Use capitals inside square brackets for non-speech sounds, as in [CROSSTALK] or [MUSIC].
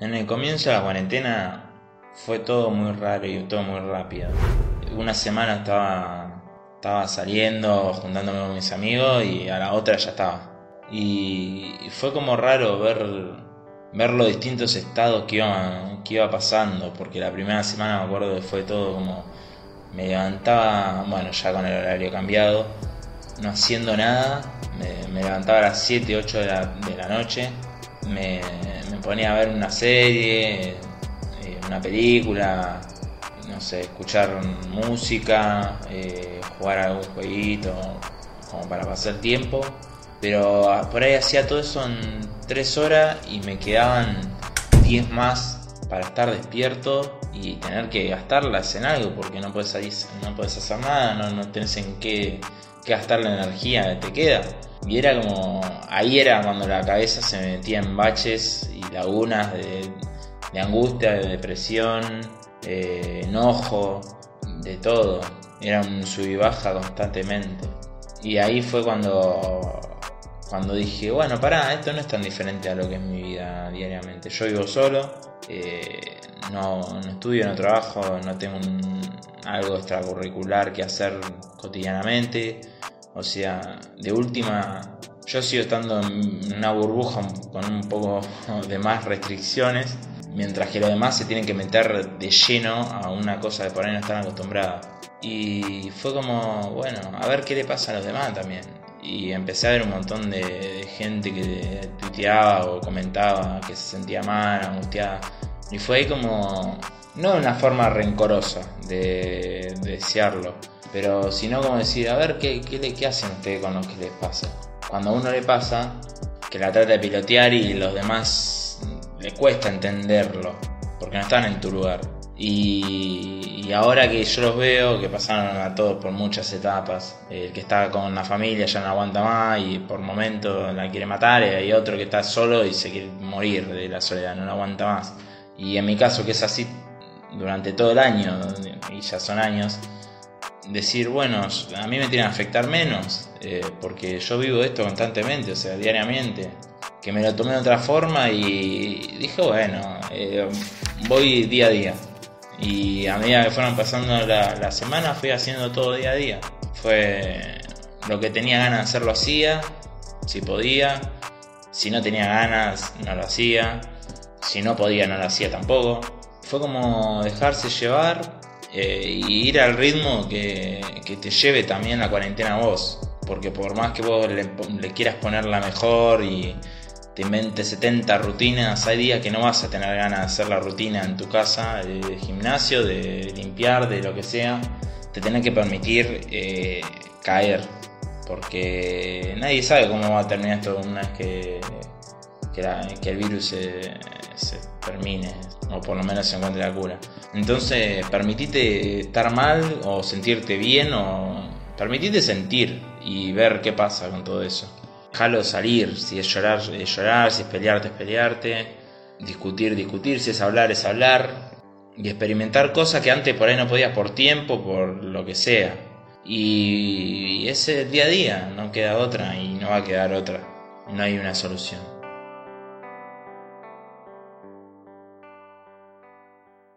En el comienzo de la cuarentena fue todo muy raro y todo muy rápido. Una semana estaba, estaba saliendo, juntándome con mis amigos y a la otra ya estaba. Y fue como raro ver, ver los distintos estados que iba, que iba pasando, porque la primera semana me acuerdo que fue todo como... Me levantaba, bueno, ya con el horario cambiado, no haciendo nada, me, levantaba a las 7, 8 de de la noche, me, ponía a ver una serie, eh, una película, no sé, escuchar música, eh, jugar algún jueguito, como para pasar tiempo. Pero por ahí hacía todo eso en 3 horas y me quedaban 10 más para estar despierto y tener que gastarlas en algo porque no puedes, no hacer nada, no, no tenés en qué, qué gastar la energía que te queda. Y era como, ahí era cuando la cabeza se metía en baches y lagunas de, angustia, de depresión, de enojo, de todo. Era un sub y baja constantemente. Y ahí fue cuando, cuando dije, bueno, pará, esto no es tan diferente a lo que es mi vida diariamente. Yo vivo solo, eh, no, no, estudio, no trabajo, no tengo algo extracurricular que hacer cotidianamente o sea, de última, yo sigo estando en una burbuja con un poco [LAUGHS] de más restricciones, mientras que los demás se tienen que meter de lleno a una cosa que por ahí no están acostumbrados. Y fue como, bueno, a ver qué le pasa a los demás también. Y empecé a ver un montón de, gente que tuiteaba o comentaba que se sentía mal, angustiada. Y fue ahí como, no de una forma rencorosa de desearlo, pero si no, como decir, a ver, ¿qué, qué, qué hacen ustedes con lo que les pasa? Cuando a uno le pasa, que la trata de pilotear y los demás le cuesta entenderlo, porque no están en tu lugar. Y, y, ahora que yo los veo, que pasaron a todos por muchas etapas, el que está con la familia ya no aguanta más y por momentos la quiere matar, y hay otro que está solo y se quiere morir de la soledad, no la aguanta más. Y en mi caso, que es así durante todo el año, y ya son años, decir, bueno, a mí me tiene que afectar menos, eh, porque yo vivo esto constantemente, o sea, diariamente. Que me lo tomé de otra forma y dije, bueno, eh, voy día a día. Y a medida que fueron pasando la, la semana, fui haciendo todo día a día. Fue lo que tenía ganas de hacer, lo hacía, si podía. Si no tenía ganas, no lo hacía. Si no podía, no lo hacía tampoco. Fue como dejarse llevar eh, y ir al ritmo que, te lleve también la cuarentena a vos. Porque por más que vos le, quieras poner la mejor y te inventes 70 rutinas, hay días que no vas a tener ganas de hacer la rutina en tu casa, de, gimnasio, de limpiar, de lo que sea. Te tenés que permitir eh, caer. Porque nadie sabe cómo va a terminar esto una vez que, que, el virus se, termine o por lo menos se encuentre la cura. Entonces, permitite estar mal o sentirte bien o permitite sentir y ver qué pasa con todo eso. Déjalo salir, si es llorar, es llorar, si es pelearte, es pelearte, discutir, discutir, si es hablar, es hablar y experimentar cosas que antes por ahí no podías por tiempo, por lo que sea. Y ese día a día, no queda otra y no va a quedar otra. No hay una solución.